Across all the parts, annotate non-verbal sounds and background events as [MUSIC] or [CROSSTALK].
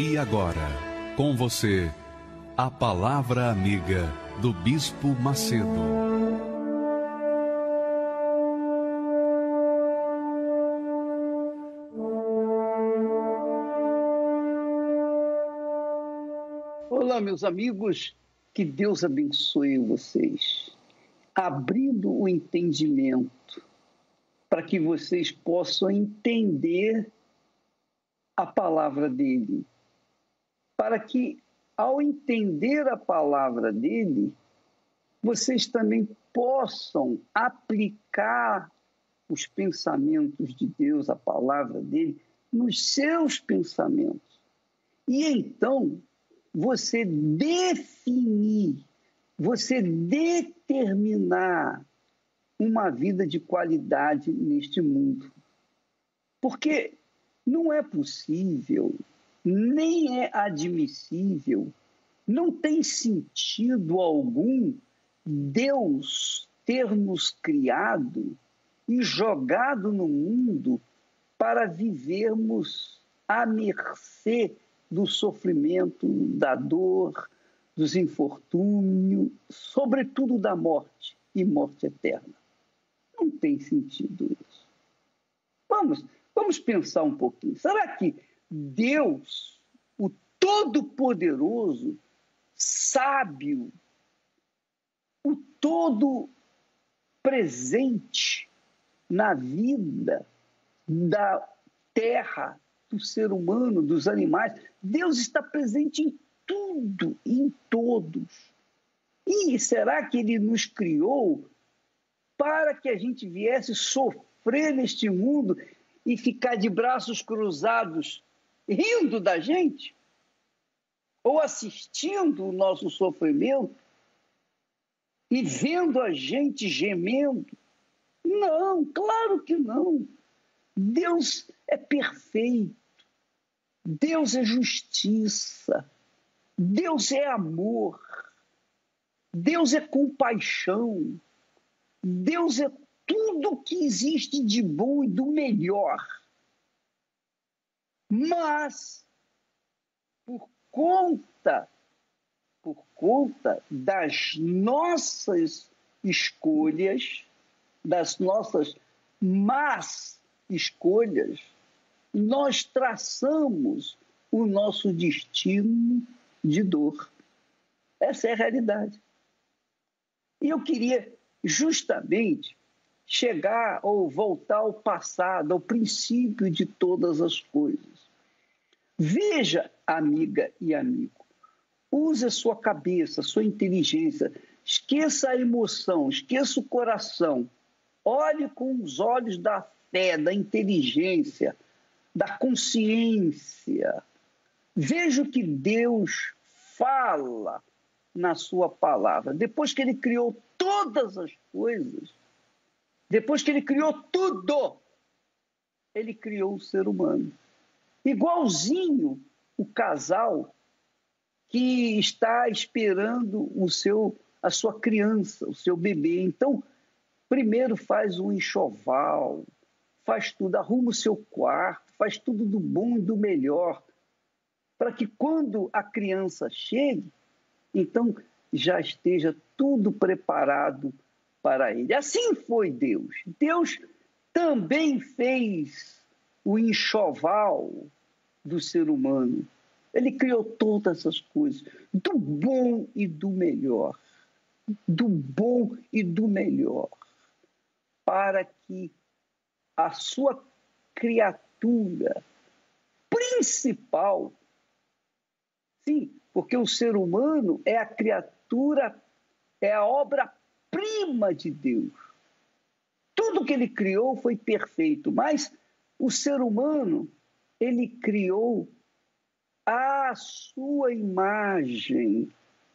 E agora, com você, a Palavra Amiga do Bispo Macedo. Olá, meus amigos, que Deus abençoe vocês, abrindo o entendimento para que vocês possam entender a palavra dele para que, ao entender a palavra dele, vocês também possam aplicar os pensamentos de Deus, a palavra dele, nos seus pensamentos. E então, você definir, você determinar uma vida de qualidade neste mundo. Porque não é possível nem é admissível, não tem sentido algum Deus ter nos criado e jogado no mundo para vivermos à mercê do sofrimento, da dor, dos infortúnios, sobretudo da morte e morte eterna. Não tem sentido isso. Vamos, vamos pensar um pouquinho. Será que Deus, o Todo-Poderoso, sábio, o todo presente na vida da terra, do ser humano, dos animais. Deus está presente em tudo, em todos. E será que ele nos criou para que a gente viesse sofrer neste mundo e ficar de braços cruzados rindo da gente ou assistindo o nosso sofrimento e vendo a gente gemendo. Não, claro que não. Deus é perfeito. Deus é justiça. Deus é amor. Deus é compaixão. Deus é tudo que existe de bom e do melhor. Mas, por conta, por conta das nossas escolhas, das nossas más escolhas, nós traçamos o nosso destino de dor. Essa é a realidade. E eu queria justamente chegar ou voltar ao passado, ao princípio de todas as coisas. Veja, amiga e amigo, use a sua cabeça, a sua inteligência, esqueça a emoção, esqueça o coração, olhe com os olhos da fé, da inteligência, da consciência. Veja o que Deus fala na sua palavra. Depois que ele criou todas as coisas, depois que ele criou tudo, ele criou o ser humano. Igualzinho o casal que está esperando o seu a sua criança, o seu bebê. Então, primeiro faz um enxoval, faz tudo, arruma o seu quarto, faz tudo do bom e do melhor, para que quando a criança chegue, então já esteja tudo preparado para ele. Assim foi Deus. Deus também fez o enxoval do ser humano. Ele criou todas essas coisas, do bom e do melhor. Do bom e do melhor. Para que a sua criatura principal, sim, porque o ser humano é a criatura, é a obra-prima de Deus. Tudo que ele criou foi perfeito, mas o ser humano ele criou a sua imagem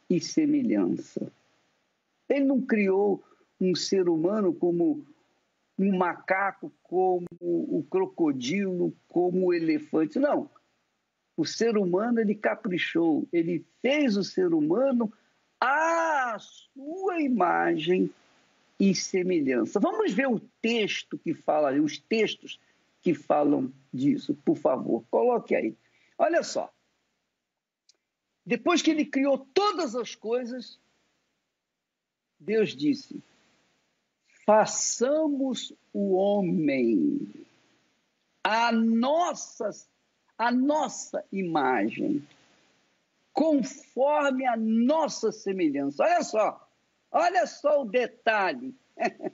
e semelhança. Ele não criou um ser humano como um macaco, como o crocodilo, como o elefante. Não. O ser humano ele caprichou, ele fez o ser humano à sua imagem e semelhança. Vamos ver o texto que fala, os textos que falam disso, por favor. Coloque aí. Olha só. Depois que ele criou todas as coisas, Deus disse: façamos o homem a nossa, a nossa imagem, conforme a nossa semelhança. Olha só, olha só o detalhe. [LAUGHS]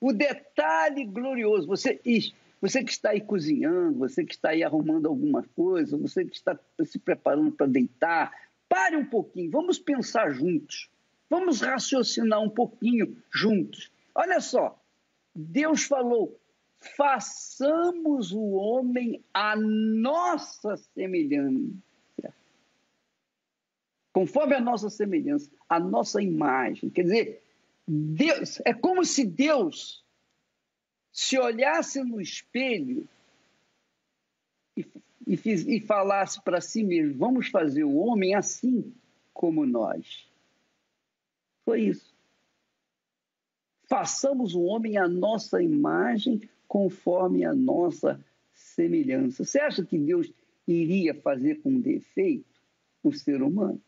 o detalhe glorioso. Você, você que está aí cozinhando, você que está aí arrumando alguma coisa, você que está se preparando para deitar, pare um pouquinho, vamos pensar juntos. Vamos raciocinar um pouquinho juntos. Olha só, Deus falou: façamos o homem a nossa semelhança. Conforme a nossa semelhança, a nossa imagem. Quer dizer, Deus, é como se Deus se olhasse no espelho e, e, fiz, e falasse para si mesmo: vamos fazer o homem assim como nós. Foi isso façamos o homem à nossa imagem, conforme a nossa semelhança. Você acha que Deus iria fazer com defeito o ser humano?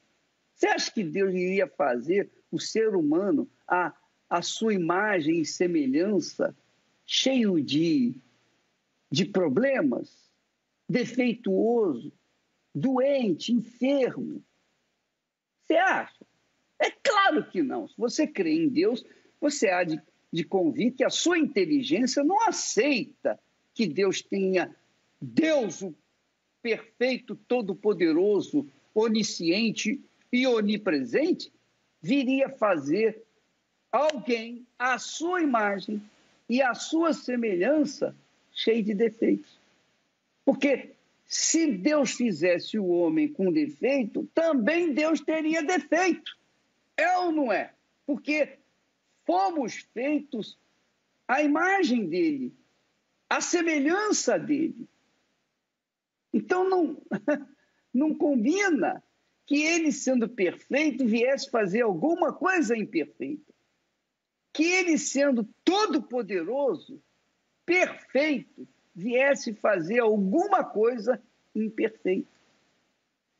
Você acha que Deus iria fazer o ser humano a, a sua imagem e semelhança cheio de, de problemas, defeituoso, doente, enfermo? Você acha? É claro que não. Se você crê em Deus, você há de, de convir que a sua inteligência não aceita que Deus tenha Deus, o perfeito, todo-poderoso, onisciente e onipresente, viria fazer alguém à sua imagem e à sua semelhança cheio de defeitos. Porque se Deus fizesse o homem com defeito, também Deus teria defeito. É ou não é? Porque fomos feitos à imagem dele, à semelhança dele. Então não, [LAUGHS] não combina que ele, sendo perfeito, viesse fazer alguma coisa imperfeita. Que ele, sendo todo-poderoso, perfeito, viesse fazer alguma coisa imperfeita.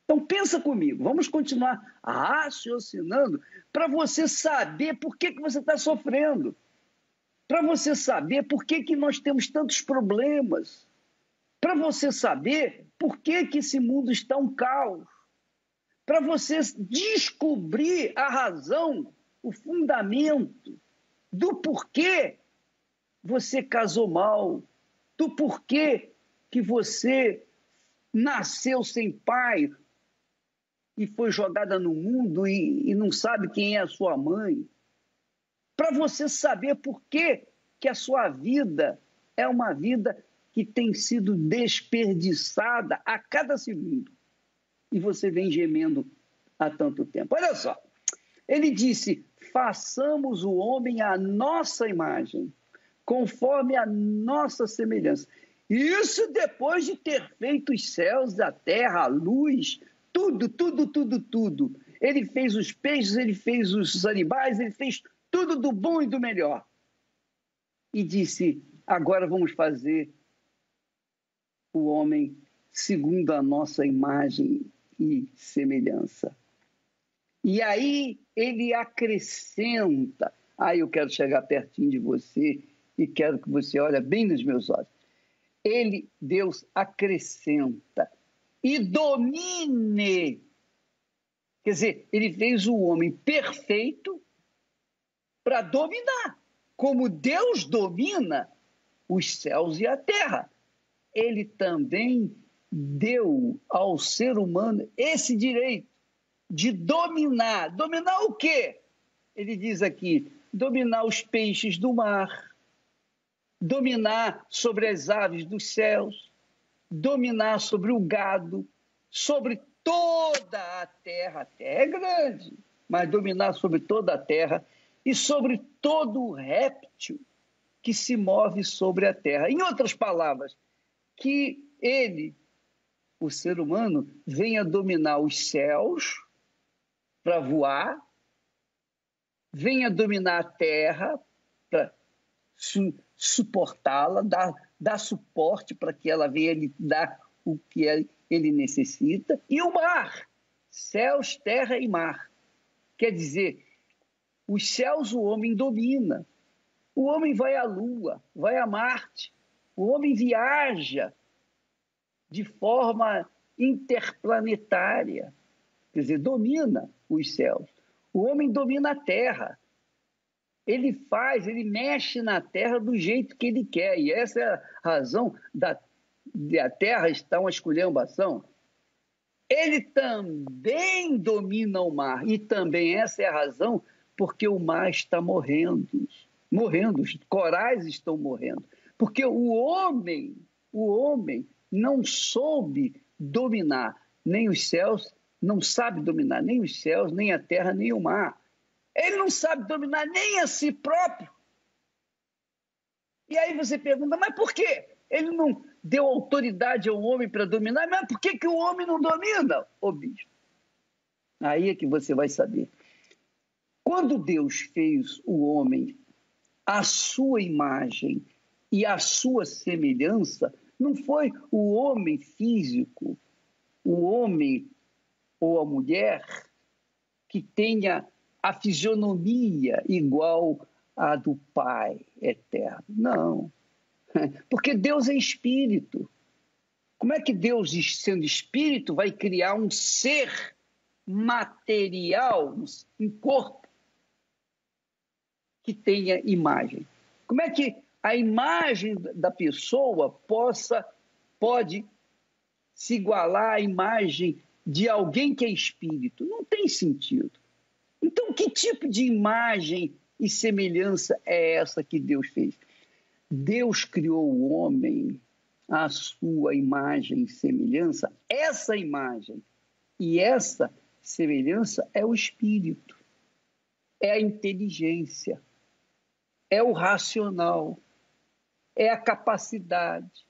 Então pensa comigo, vamos continuar raciocinando para você saber por que, que você está sofrendo, para você saber por que, que nós temos tantos problemas, para você saber por que, que esse mundo está um caos, para você descobrir a razão, o fundamento do porquê você casou mal, do porquê que você nasceu sem pai, e foi jogada no mundo e, e não sabe quem é a sua mãe. Para você saber por que, que a sua vida é uma vida que tem sido desperdiçada a cada segundo. E você vem gemendo há tanto tempo. Olha só, ele disse: façamos o homem à nossa imagem, conforme a nossa semelhança. Isso depois de ter feito os céus, a terra, a luz, tudo, tudo, tudo, tudo. Ele fez os peixes, ele fez os animais, ele fez tudo do bom e do melhor. E disse: agora vamos fazer o homem segundo a nossa imagem e semelhança. E aí ele acrescenta. Ah, eu quero chegar pertinho de você e quero que você olhe bem nos meus olhos. Ele, Deus, acrescenta e domine. Quer dizer, ele fez o homem perfeito para dominar. Como Deus domina os céus e a terra, ele também deu ao ser humano esse direito de dominar. Dominar o quê? Ele diz aqui: dominar os peixes do mar, dominar sobre as aves dos céus, dominar sobre o gado, sobre toda a terra. A terra é grande, mas dominar sobre toda a terra e sobre todo o réptil que se move sobre a terra. Em outras palavras, que ele, o ser humano, venha dominar os céus para voar, venha dominar a terra para su suportá-la, dar, dar suporte para que ela venha lhe dar o que ele necessita, e o mar, céus, terra e mar. Quer dizer, os céus o homem domina, o homem vai à Lua, vai a Marte, o homem viaja de forma interplanetária, quer dizer, domina os céus. O homem domina a Terra. Ele faz, ele mexe na Terra do jeito que ele quer. E essa é a razão da, da Terra estar uma esculhambação. Ele também domina o mar. E também essa é a razão porque o mar está morrendo morrendo, os corais estão morrendo. Porque o homem, o homem não soube dominar nem os céus, não sabe dominar nem os céus, nem a terra, nem o mar. Ele não sabe dominar nem a si próprio. E aí você pergunta, mas por quê? Ele não deu autoridade ao homem para dominar, mas por que, que o homem não domina, ô bispo? Aí é que você vai saber. Quando Deus fez o homem a sua imagem e a sua semelhança, não foi o homem físico, o homem ou a mulher que tenha a fisionomia igual à do Pai eterno. Não. [LAUGHS] Porque Deus é espírito. Como é que Deus, sendo espírito, vai criar um ser material, um corpo? que tenha imagem. Como é que a imagem da pessoa possa pode se igualar à imagem de alguém que é espírito? Não tem sentido. Então, que tipo de imagem e semelhança é essa que Deus fez? Deus criou o homem à sua imagem e semelhança. Essa imagem e essa semelhança é o espírito, é a inteligência, é o racional, é a capacidade,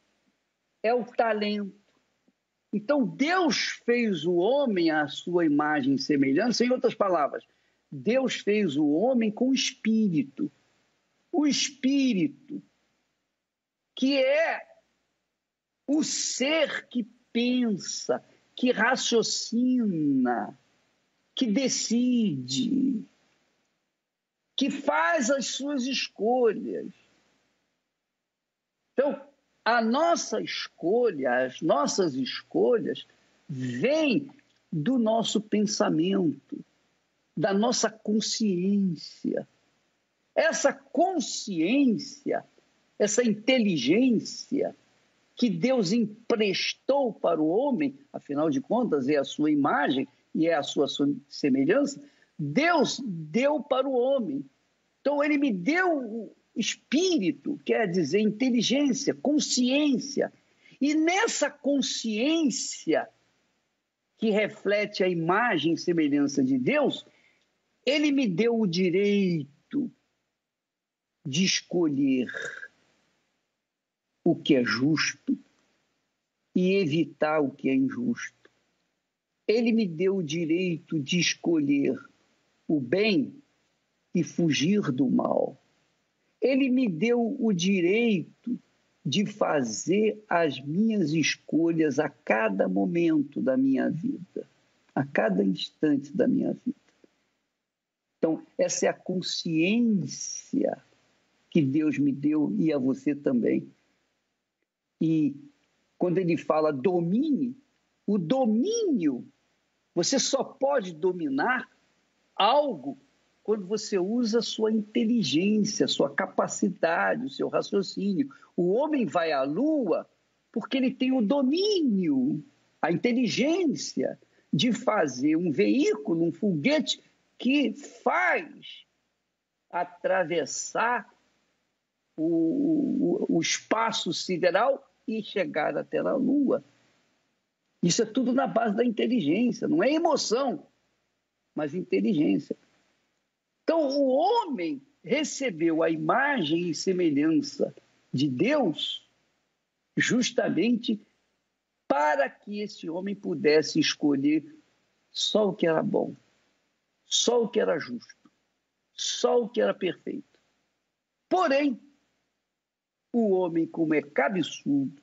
é o talento. Então, Deus fez o homem à sua imagem e semelhança, em outras palavras, Deus fez o homem com espírito. O espírito, que é o ser que pensa, que raciocina, que decide, que faz as suas escolhas. Então, a nossa escolha, as nossas escolhas, vêm do nosso pensamento, da nossa consciência. Essa consciência, essa inteligência que Deus emprestou para o homem, afinal de contas, é a sua imagem e é a sua semelhança, Deus deu para o homem. Então, ele me deu espírito, quer dizer, inteligência, consciência. E nessa consciência, que reflete a imagem e semelhança de Deus, ele me deu o direito de escolher o que é justo e evitar o que é injusto. Ele me deu o direito de escolher o bem e fugir do mal. Ele me deu o direito de fazer as minhas escolhas a cada momento da minha vida, a cada instante da minha vida. Então, essa é a consciência que Deus me deu e a você também. E quando ele fala domine, o domínio, você só pode dominar algo quando você usa sua inteligência, sua capacidade, o seu raciocínio. O homem vai à lua porque ele tem o domínio, a inteligência de fazer um veículo, um foguete que faz atravessar o, o, espaço sideral e chegar até a Lua. Isso é tudo na base da inteligência, não é emoção, mas inteligência. Então, o homem recebeu a imagem e semelhança de Deus justamente para que esse homem pudesse escolher só o que era bom, só o que era justo, só o que era perfeito. Porém, o homem, como é cabeçudo,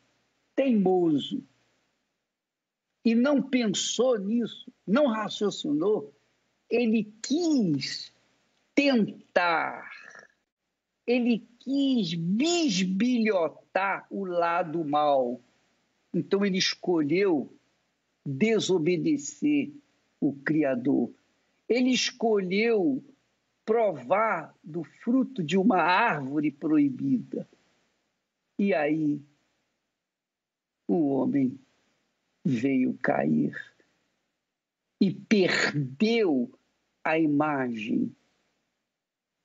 teimoso, e não pensou nisso, não raciocinou, ele quis tentar, ele quis bisbilhotar o lado mal. Então ele escolheu desobedecer o Criador. Ele escolheu provar do fruto de uma árvore proibida. E aí o homem veio cair e perdeu a imagem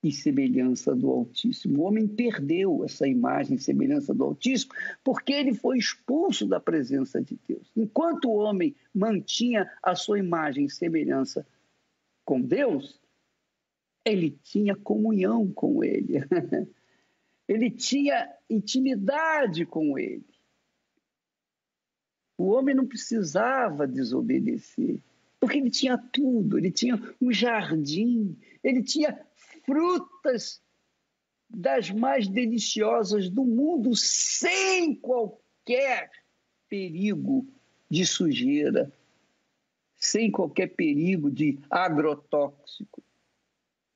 e semelhança do Altíssimo. O homem perdeu essa imagem e semelhança do Altíssimo porque ele foi expulso da presença de Deus. Enquanto o homem mantinha a sua imagem e semelhança com Deus, ele tinha comunhão com ele. [LAUGHS] ele tinha intimidade com ele. O homem não precisava desobedecer, porque ele tinha tudo, ele tinha um jardim, ele tinha frutas das mais deliciosas do mundo, sem qualquer perigo de sujeira, sem qualquer perigo de agrotóxico.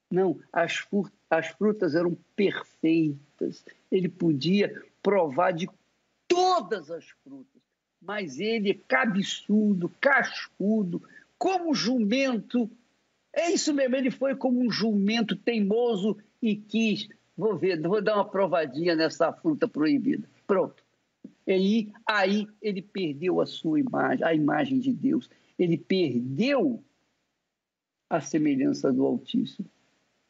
Não, as, as frutas eram perfeitas. Ele podia provar de todas as frutas mas ele é cabeçudo, cascudo, como jumento. É isso mesmo, ele foi como um jumento teimoso e quis. Vou ver, vou dar uma provadinha nessa fruta proibida. Pronto. Ele, aí ele perdeu a sua imagem, a imagem de Deus. Ele perdeu a semelhança do Altíssimo.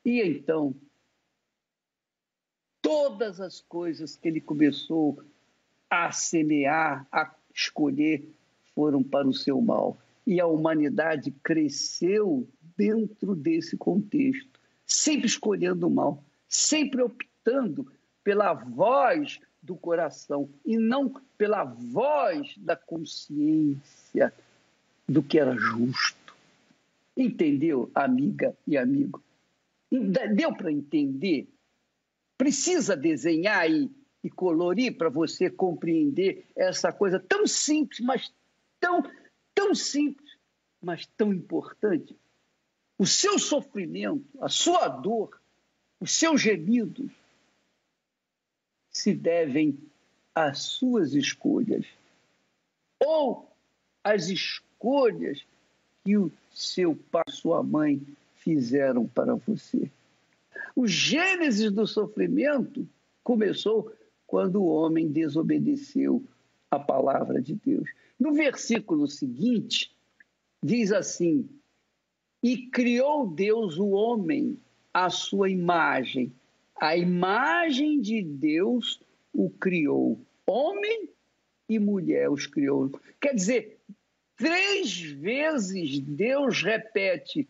E então, todas as coisas que ele começou a semear, a escolher foram para o seu mal. E a humanidade cresceu dentro desse contexto, sempre escolhendo o mal, sempre optando pela voz do coração e não pela voz da consciência do que era justo. Entendeu, amiga e amigo? Deu para entender? Precisa desenhar e colorir para você compreender essa coisa tão simples, mas tão, tão simples, mas tão importante. O seu sofrimento, a sua dor, os seus gemidos se devem às suas escolhas ou às escolhas que o seu pai, sua mãe fizeram para você. O gênesis do sofrimento começou quando o homem desobedeceu a palavra de Deus. No versículo seguinte, diz assim: E criou Deus o homem à sua imagem. A imagem de Deus o criou. Homem e mulher os criou. Quer dizer, três vezes Deus repete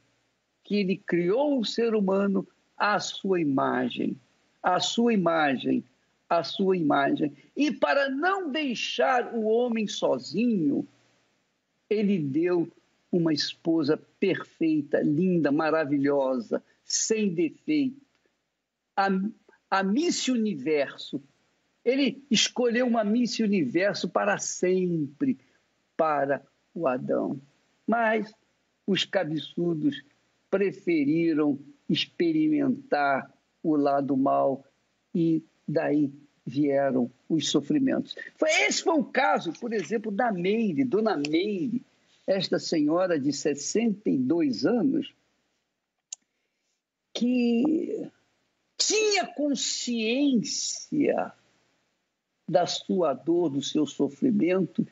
que ele criou o ser humano à sua imagem. À sua imagem a sua imagem. E para não deixar o homem sozinho, ele deu uma esposa perfeita, linda, maravilhosa, sem defeito. A, a Miss Universo. Ele escolheu uma Miss Universo para sempre para o Adão. Mas os cabeçudos preferiram experimentar o lado mal e daí vieram os sofrimentos. Foi, esse foi o caso, por exemplo, da Meire, Dona Meire, esta senhora de 62 anos, que tinha consciência da sua dor, do seu sofrimento,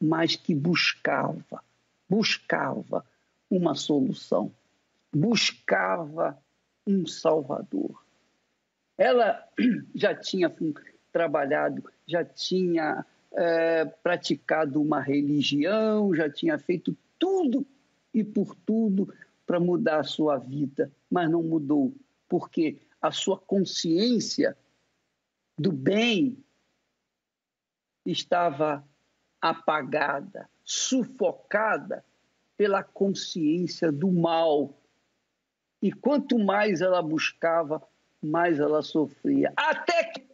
mas que buscava, buscava uma solução, buscava um Salvador. Ela já tinha trabalhado, já tinha é, praticado uma religião, já tinha feito tudo e por tudo para mudar a sua vida, mas não mudou, porque a sua consciência do bem estava apagada, sufocada pela consciência do mal. E quanto mais ela buscava, mais ela sofria. Até que,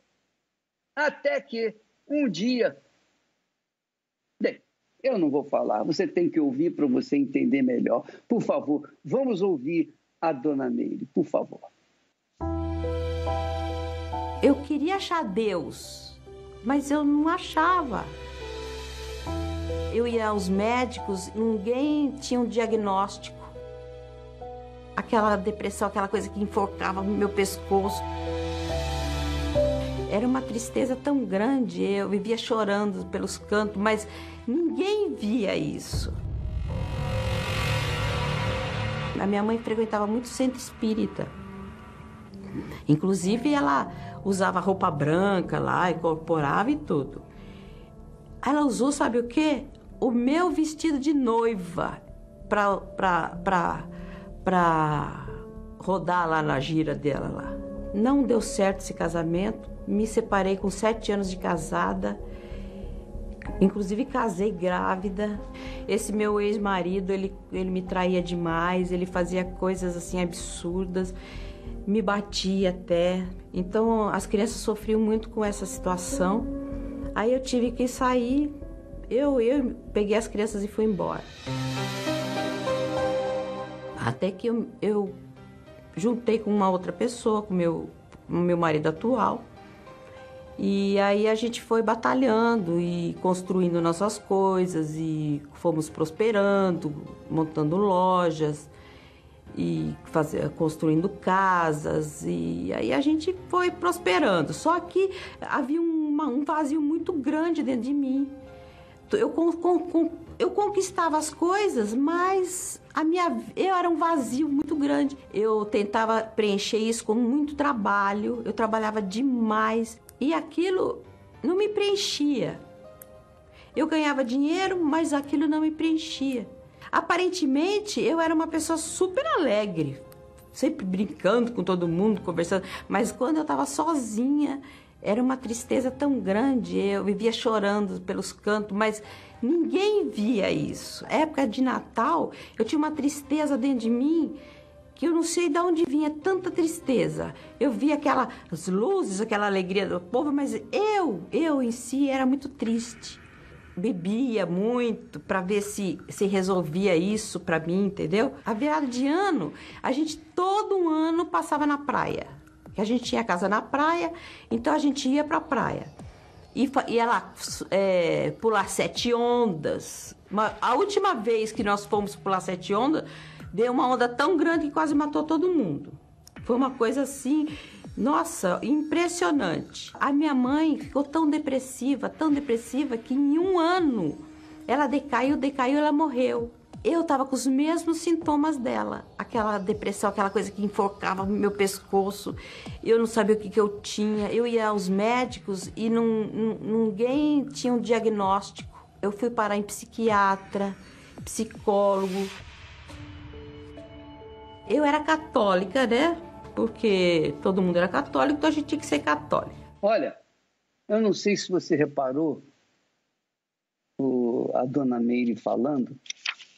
até que um dia. Eu não vou falar, você tem que ouvir para você entender melhor. Por favor, vamos ouvir a dona Meire, por favor. Eu queria achar Deus, mas eu não achava. Eu ia aos médicos, ninguém tinha um diagnóstico. Aquela depressão, aquela coisa que enforcava no meu pescoço. Era uma tristeza tão grande, eu vivia chorando pelos cantos, mas ninguém via isso. A minha mãe frequentava muito centro espírita. Inclusive, ela usava roupa branca lá, incorporava e tudo. Ela usou, sabe o quê? O meu vestido de noiva pra rodar lá na gira dela lá. Não deu certo esse casamento. Me separei com sete anos de casada. Inclusive casei grávida. Esse meu ex-marido, ele, ele me traía demais, ele fazia coisas assim absurdas me batia até. Então as crianças sofriam muito com essa situação. Aí eu tive que sair. Eu, eu peguei as crianças e fui embora. Até que eu, eu juntei com uma outra pessoa, com meu, meu marido atual. E aí a gente foi batalhando e construindo nossas coisas e fomos prosperando, montando lojas e fazer, construindo casas e aí a gente foi prosperando. Só que havia uma, um vazio muito grande dentro de mim. Eu, com, com, eu conquistava as coisas, mas a minha eu era um vazio muito grande. Eu tentava preencher isso com muito trabalho. Eu trabalhava demais e aquilo não me preenchia. Eu ganhava dinheiro, mas aquilo não me preenchia. Aparentemente, eu era uma pessoa super alegre, sempre brincando com todo mundo, conversando, mas quando eu estava sozinha, era uma tristeza tão grande, eu vivia chorando pelos cantos, mas ninguém via isso. época de Natal, eu tinha uma tristeza dentro de mim que eu não sei de onde vinha tanta tristeza. Eu via aquelas luzes, aquela alegria do povo, mas eu, eu em si era muito triste bebia muito para ver se se resolvia isso para mim, entendeu? A virada de ano, a gente todo ano passava na praia. A gente tinha casa na praia, então a gente ia para a praia. E ia lá é, pular sete ondas. A última vez que nós fomos pular sete ondas, deu uma onda tão grande que quase matou todo mundo. Foi uma coisa assim nossa, impressionante. A minha mãe ficou tão depressiva, tão depressiva, que em um ano ela decaiu, decaiu, ela morreu. Eu tava com os mesmos sintomas dela, aquela depressão, aquela coisa que enforcava meu pescoço. Eu não sabia o que, que eu tinha. Eu ia aos médicos e ninguém tinha um diagnóstico. Eu fui parar em psiquiatra, psicólogo. Eu era católica, né? porque todo mundo era católico, então a gente tinha que ser católico. Olha, eu não sei se você reparou o, a dona Meire falando,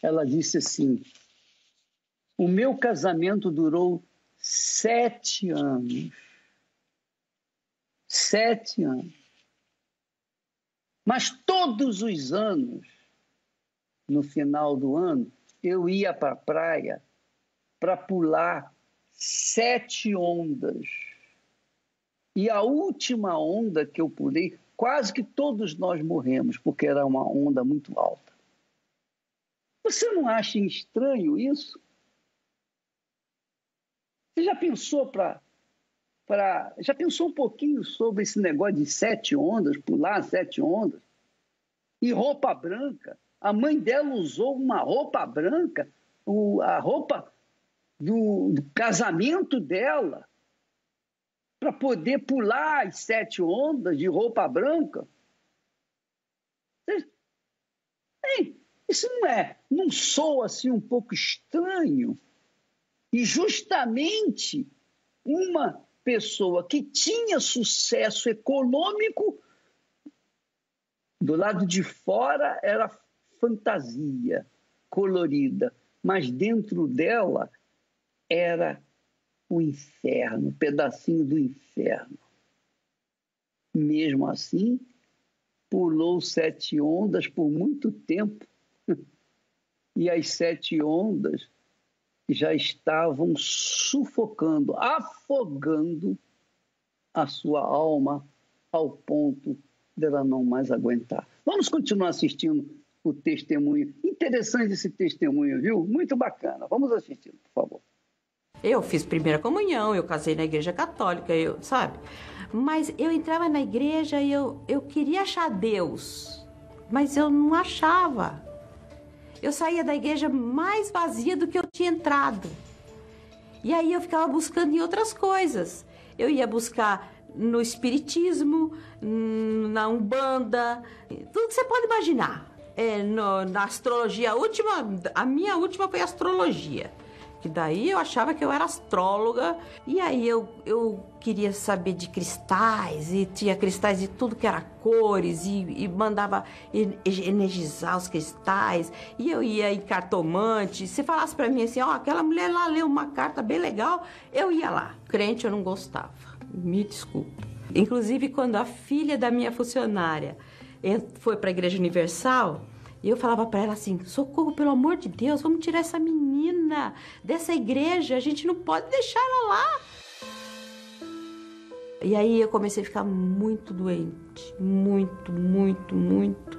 ela disse assim: o meu casamento durou sete anos. Sete anos. Mas todos os anos, no final do ano, eu ia para a praia para pular sete ondas. E a última onda que eu pulei, quase que todos nós morremos, porque era uma onda muito alta. Você não acha estranho isso? Você já pensou para para já pensou um pouquinho sobre esse negócio de sete ondas, pular sete ondas? E roupa branca. A mãe dela usou uma roupa branca, o, a roupa do, do casamento dela para poder pular as sete ondas de roupa branca. Isso não é, não soa assim um pouco estranho? E justamente uma pessoa que tinha sucesso econômico, do lado de fora era fantasia colorida, mas dentro dela era o inferno, um pedacinho do inferno. Mesmo assim, pulou sete ondas por muito tempo. E as sete ondas já estavam sufocando, afogando a sua alma ao ponto dela não mais aguentar. Vamos continuar assistindo o testemunho. Interessante esse testemunho, viu? Muito bacana. Vamos assistir, por favor. Eu fiz primeira comunhão, eu casei na igreja católica, eu, sabe? Mas eu entrava na igreja e eu, eu queria achar Deus, mas eu não achava. Eu saía da igreja mais vazia do que eu tinha entrado. E aí eu ficava buscando em outras coisas. Eu ia buscar no espiritismo, na umbanda, tudo que você pode imaginar. É, no, na astrologia, última, a minha última foi astrologia que daí eu achava que eu era astróloga e aí eu, eu queria saber de cristais e tinha cristais de tudo que era cores e, e mandava energizar os cristais e eu ia em cartomante. Se falasse para mim assim, ó, oh, aquela mulher lá leu uma carta bem legal, eu ia lá. Crente eu não gostava. Me desculpa. Inclusive quando a filha da minha funcionária foi para a Igreja Universal, e eu falava para ela assim: socorro, pelo amor de Deus, vamos tirar essa menina dessa igreja, a gente não pode deixar ela lá. E aí eu comecei a ficar muito doente, muito, muito, muito.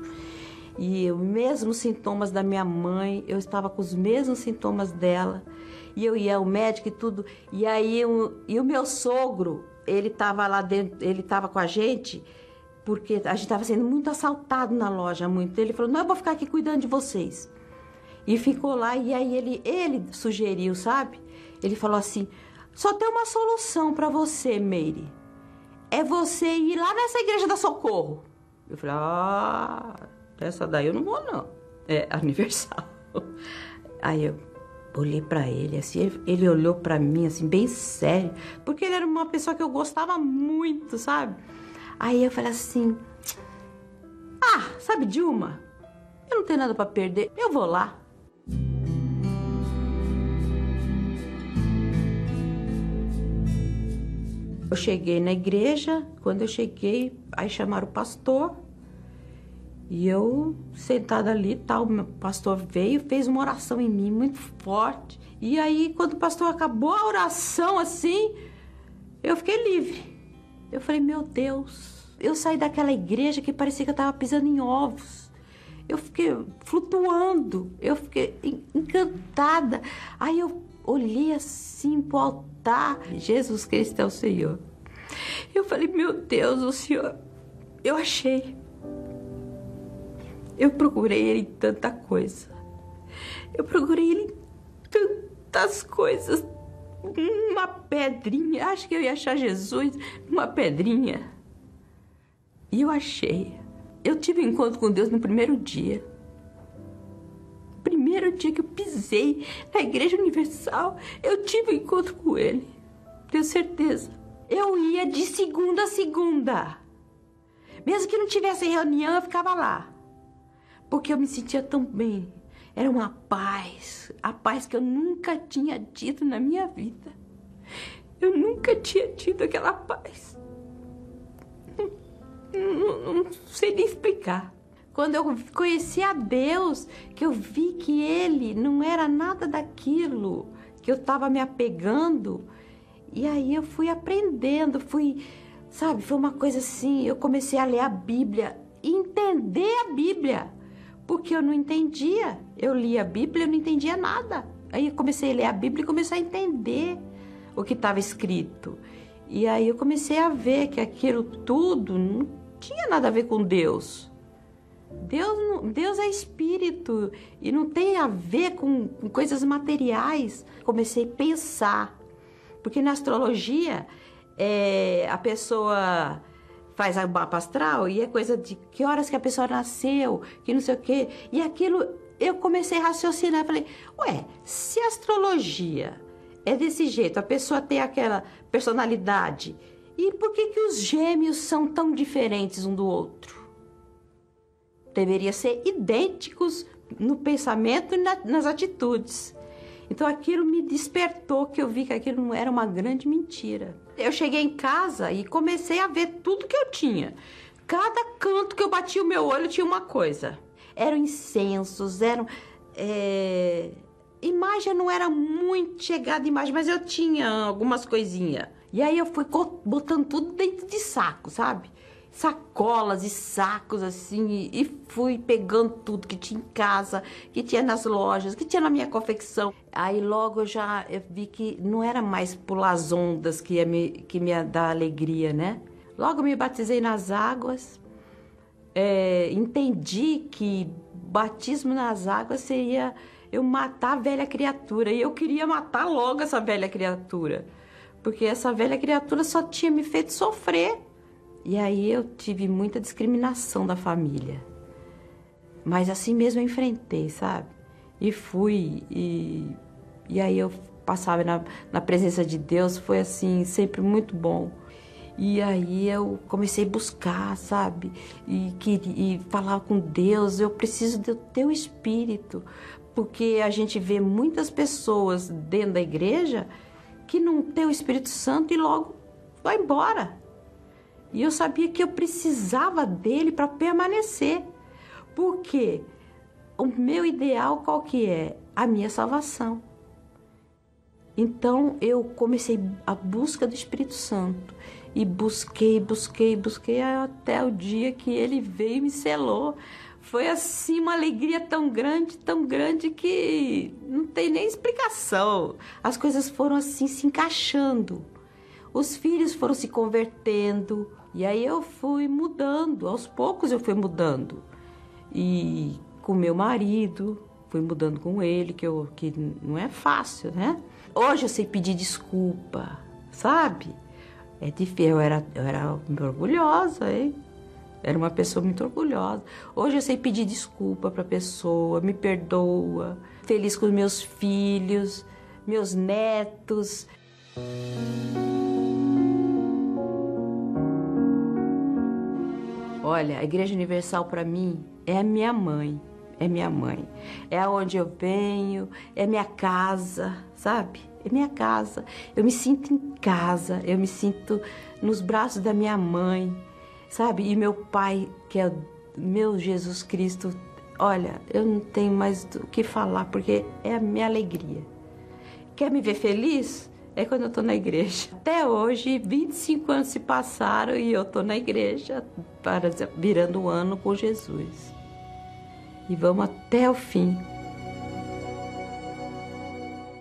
E os mesmos sintomas da minha mãe, eu estava com os mesmos sintomas dela. E eu ia ao médico e tudo. E aí eu, e o meu sogro, ele estava lá dentro, ele estava com a gente porque a gente estava sendo muito assaltado na loja, muito. Ele falou: "Não, eu vou ficar aqui cuidando de vocês". E ficou lá e aí ele ele sugeriu, sabe? Ele falou assim: "Só tem uma solução para você, Meire. É você ir lá nessa igreja da Socorro". Eu falei: "Ah, essa daí eu não vou não. É [LAUGHS] aniversário". Aí eu olhei para ele assim, ele, ele olhou para mim assim bem sério, porque ele era uma pessoa que eu gostava muito, sabe? Aí eu falei assim: Ah, sabe de uma? Eu não tenho nada para perder, eu vou lá. Eu cheguei na igreja, quando eu cheguei, aí chamaram o pastor. E eu, sentada ali, tal, o pastor veio, fez uma oração em mim muito forte. E aí, quando o pastor acabou a oração assim, eu fiquei livre. Eu falei, meu Deus, eu saí daquela igreja que parecia que eu estava pisando em ovos. Eu fiquei flutuando, eu fiquei encantada. Aí eu olhei assim pro altar, Jesus Cristo é o Senhor. Eu falei, meu Deus, o Senhor, eu achei. Eu procurei Ele em tanta coisa. Eu procurei Ele em tantas coisas, uma pedrinha. Acho que eu ia achar Jesus uma pedrinha. E eu achei. Eu tive um encontro com Deus no primeiro dia. Primeiro dia que eu pisei na Igreja Universal, eu tive um encontro com Ele. Tenho certeza. Eu ia de segunda a segunda. Mesmo que não tivesse reunião, eu ficava lá. Porque eu me sentia tão bem. Era uma paz, a paz que eu nunca tinha tido na minha vida. Eu nunca tinha tido aquela paz. Não, não sei nem explicar. Quando eu conheci a Deus, que eu vi que Ele não era nada daquilo que eu estava me apegando, e aí eu fui aprendendo, fui, sabe, foi uma coisa assim, eu comecei a ler a Bíblia, entender a Bíblia porque eu não entendia. Eu lia a Bíblia e não entendia nada. Aí eu comecei a ler a Bíblia e comecei a entender o que estava escrito. E aí eu comecei a ver que aquilo tudo não tinha nada a ver com Deus. Deus, Deus é espírito e não tem a ver com, com coisas materiais. Comecei a pensar, porque na astrologia é, a pessoa faz a mapa astral e é coisa de que horas que a pessoa nasceu, que não sei o quê. E aquilo eu comecei a raciocinar, falei, ué, se a astrologia é desse jeito, a pessoa tem aquela personalidade, e por que que os gêmeos são tão diferentes um do outro? Deveria ser idênticos no pensamento e na, nas atitudes. Então aquilo me despertou que eu vi que aquilo não era uma grande mentira. Eu cheguei em casa e comecei a ver tudo que eu tinha. Cada canto que eu batia o meu olho tinha uma coisa. Eram incensos, eram. É... Imagem não era muito chegada imagem, mas eu tinha algumas coisinhas. E aí eu fui botando tudo dentro de saco, sabe? Sacolas e sacos assim e fui pegando tudo que tinha em casa, que tinha nas lojas, que tinha na minha confecção. Aí logo eu já vi que não era mais pular as ondas que ia me, que me ia dar alegria, né? Logo me batizei nas águas, é, entendi que batismo nas águas seria eu matar a velha criatura e eu queria matar logo essa velha criatura, porque essa velha criatura só tinha me feito sofrer e aí eu tive muita discriminação da família. Mas assim mesmo eu enfrentei, sabe? E fui, e, e aí eu passava na, na presença de Deus, foi assim, sempre muito bom. E aí eu comecei a buscar, sabe? E, que, e falar com Deus, eu preciso do teu espírito. Porque a gente vê muitas pessoas dentro da igreja que não tem o Espírito Santo e logo vai embora. E eu sabia que eu precisava dele para permanecer. Porque o meu ideal qual que é? A minha salvação. Então eu comecei a busca do Espírito Santo e busquei, busquei, busquei até o dia que ele veio e me selou. Foi assim uma alegria tão grande, tão grande que não tem nem explicação. As coisas foram assim se encaixando. Os filhos foram se convertendo, e aí eu fui mudando, aos poucos eu fui mudando. E com meu marido, fui mudando com ele, que, eu, que não é fácil, né? Hoje eu sei pedir desculpa, sabe? É difícil, eu era, eu era orgulhosa, hein? Era uma pessoa muito orgulhosa. Hoje eu sei pedir desculpa para a pessoa, me perdoa. Feliz com meus filhos, meus netos. Olha, a Igreja Universal para mim é a minha mãe, é minha mãe. É aonde eu venho, é minha casa, sabe? É minha casa. Eu me sinto em casa, eu me sinto nos braços da minha mãe, sabe? E meu pai, que é meu Jesus Cristo, olha, eu não tenho mais o que falar porque é a minha alegria. Quer me ver feliz? é quando eu estou na igreja. Até hoje, 25 anos se passaram e eu estou na igreja, para, virando o ano com Jesus. E vamos até o fim.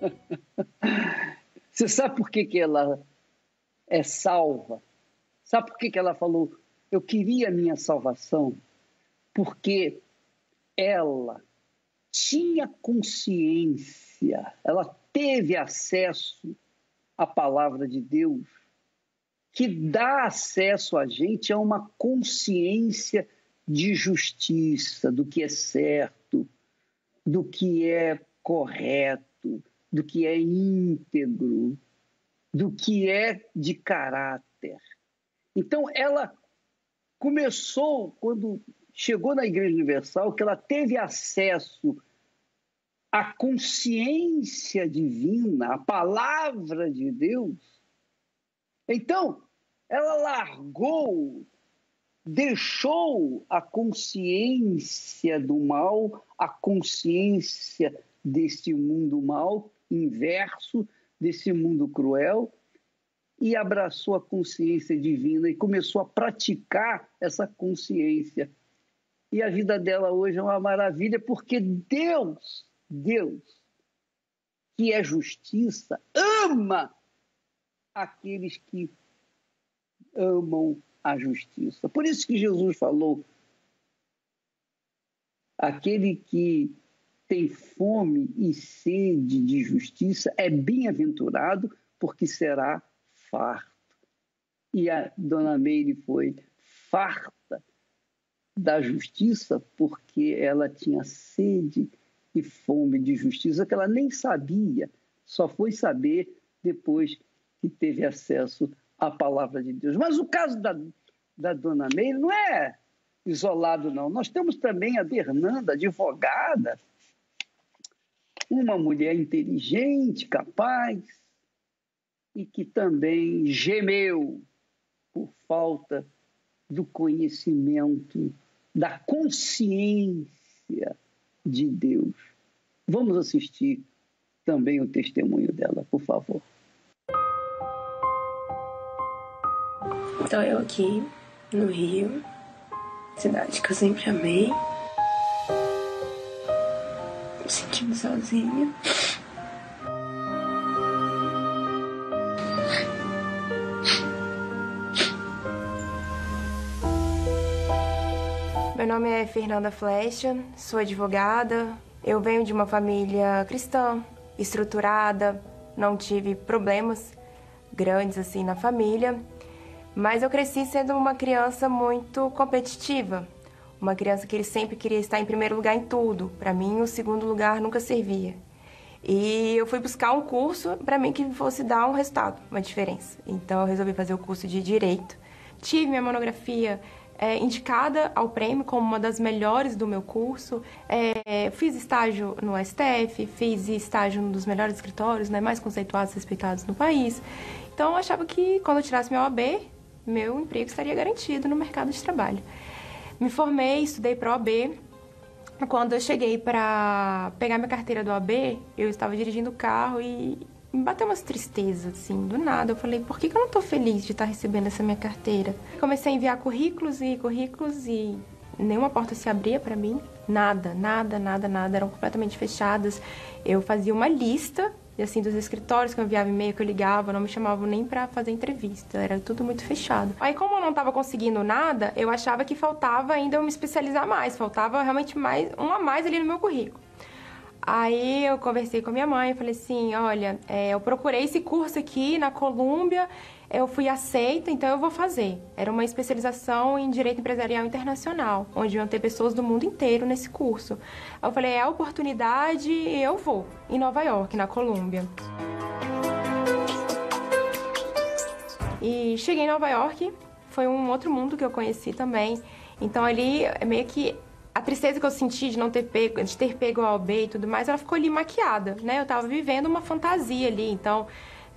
[LAUGHS] Você sabe por que, que ela é salva? Sabe por que, que ela falou, eu queria a minha salvação? Porque ela tinha consciência, ela teve acesso a palavra de Deus, que dá acesso a gente a uma consciência de justiça, do que é certo, do que é correto, do que é íntegro, do que é de caráter. Então, ela começou, quando chegou na Igreja Universal, que ela teve acesso a consciência divina, a palavra de Deus. Então, ela largou, deixou a consciência do mal, a consciência desse mundo mal, inverso desse mundo cruel, e abraçou a consciência divina e começou a praticar essa consciência. E a vida dela hoje é uma maravilha, porque Deus Deus, que é justiça, ama aqueles que amam a justiça. Por isso que Jesus falou: aquele que tem fome e sede de justiça é bem-aventurado, porque será farto. E a dona Meire foi farta da justiça porque ela tinha sede e fome de justiça que ela nem sabia, só foi saber depois que teve acesso à palavra de Deus. Mas o caso da, da dona Meire não é isolado, não. Nós temos também a Bernanda, advogada, uma mulher inteligente, capaz, e que também gemeu por falta do conhecimento, da consciência de Deus. Vamos assistir também o testemunho dela, por favor. Então, eu aqui no Rio, cidade que eu sempre amei, me sentindo sozinha. Meu nome é Fernanda Flecha, sou advogada. Eu venho de uma família cristã, estruturada, não tive problemas grandes assim na família, mas eu cresci sendo uma criança muito competitiva, uma criança que ele sempre queria estar em primeiro lugar em tudo. Para mim, o segundo lugar nunca servia. E eu fui buscar um curso para mim que fosse dar um resultado, uma diferença. Então eu resolvi fazer o curso de direito. Tive minha monografia é, indicada ao prêmio como uma das melhores do meu curso. É, fiz estágio no STF, fiz estágio num dos melhores escritórios, né, mais conceituados e respeitados no país. Então, eu achava que quando eu tirasse meu OAB, meu emprego estaria garantido no mercado de trabalho. Me formei, estudei para OAB. Quando eu cheguei para pegar minha carteira do OAB, eu estava dirigindo o carro e me bateu umas tristezas, assim, do nada. Eu falei, por que, que eu não tô feliz de estar recebendo essa minha carteira? Comecei a enviar currículos e currículos e nenhuma porta se abria para mim. Nada, nada, nada, nada. Eram completamente fechadas. Eu fazia uma lista, assim, dos escritórios que eu enviava e-mail, que eu ligava, não me chamavam nem para fazer entrevista. Era tudo muito fechado. Aí, como eu não tava conseguindo nada, eu achava que faltava ainda eu me especializar mais. Faltava realmente mais, um a mais ali no meu currículo. Aí eu conversei com a minha mãe e falei assim: olha, é, eu procurei esse curso aqui na Colômbia, eu fui aceita, então eu vou fazer. Era uma especialização em Direito Empresarial Internacional, onde iam ter pessoas do mundo inteiro nesse curso. Eu falei: é a oportunidade, eu vou, em Nova York, na Colômbia. E cheguei em Nova York, foi um outro mundo que eu conheci também. Então ali meio que a tristeza que eu senti de não ter pego, de ter pego a OB e tudo mais, ela ficou ali maquiada, né? Eu tava vivendo uma fantasia ali, então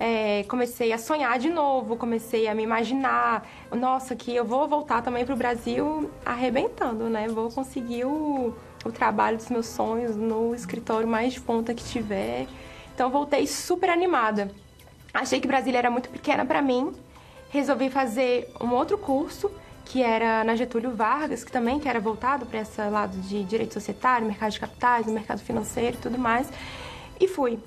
é, comecei a sonhar de novo, comecei a me imaginar, nossa, que eu vou voltar também pro Brasil arrebentando, né? Vou conseguir o, o trabalho dos meus sonhos no escritório mais de ponta que tiver. Então voltei super animada. Achei que Brasília era muito pequena para mim, resolvi fazer um outro curso que era na Getúlio Vargas, que também que era voltado para esse lado de direito societário, mercado de capitais, mercado financeiro e tudo mais. E fui.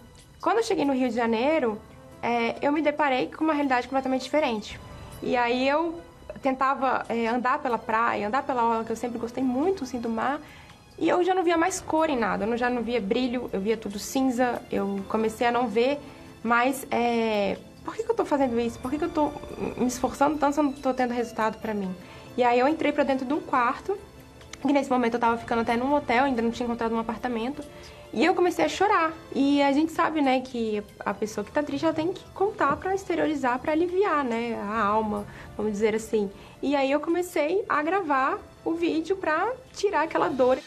Quando eu cheguei no Rio de Janeiro, é, eu me deparei com uma realidade completamente diferente. E aí eu tentava é, andar pela praia, andar pela orla, que eu sempre gostei muito assim, do mar, e eu já não via mais cor em nada, eu já não via brilho, eu via tudo cinza, eu comecei a não ver mais é, por que, que eu estou fazendo isso? Por que, que eu estou me esforçando tanto se eu não estou tendo resultado para mim? E aí eu entrei para dentro de um quarto, que nesse momento eu estava ficando até num hotel, ainda não tinha encontrado um apartamento. E eu comecei a chorar. E a gente sabe, né, que a pessoa que tá triste, ela tem que contar para exteriorizar, para aliviar, né, a alma, vamos dizer assim. E aí eu comecei a gravar o vídeo para tirar aquela dor.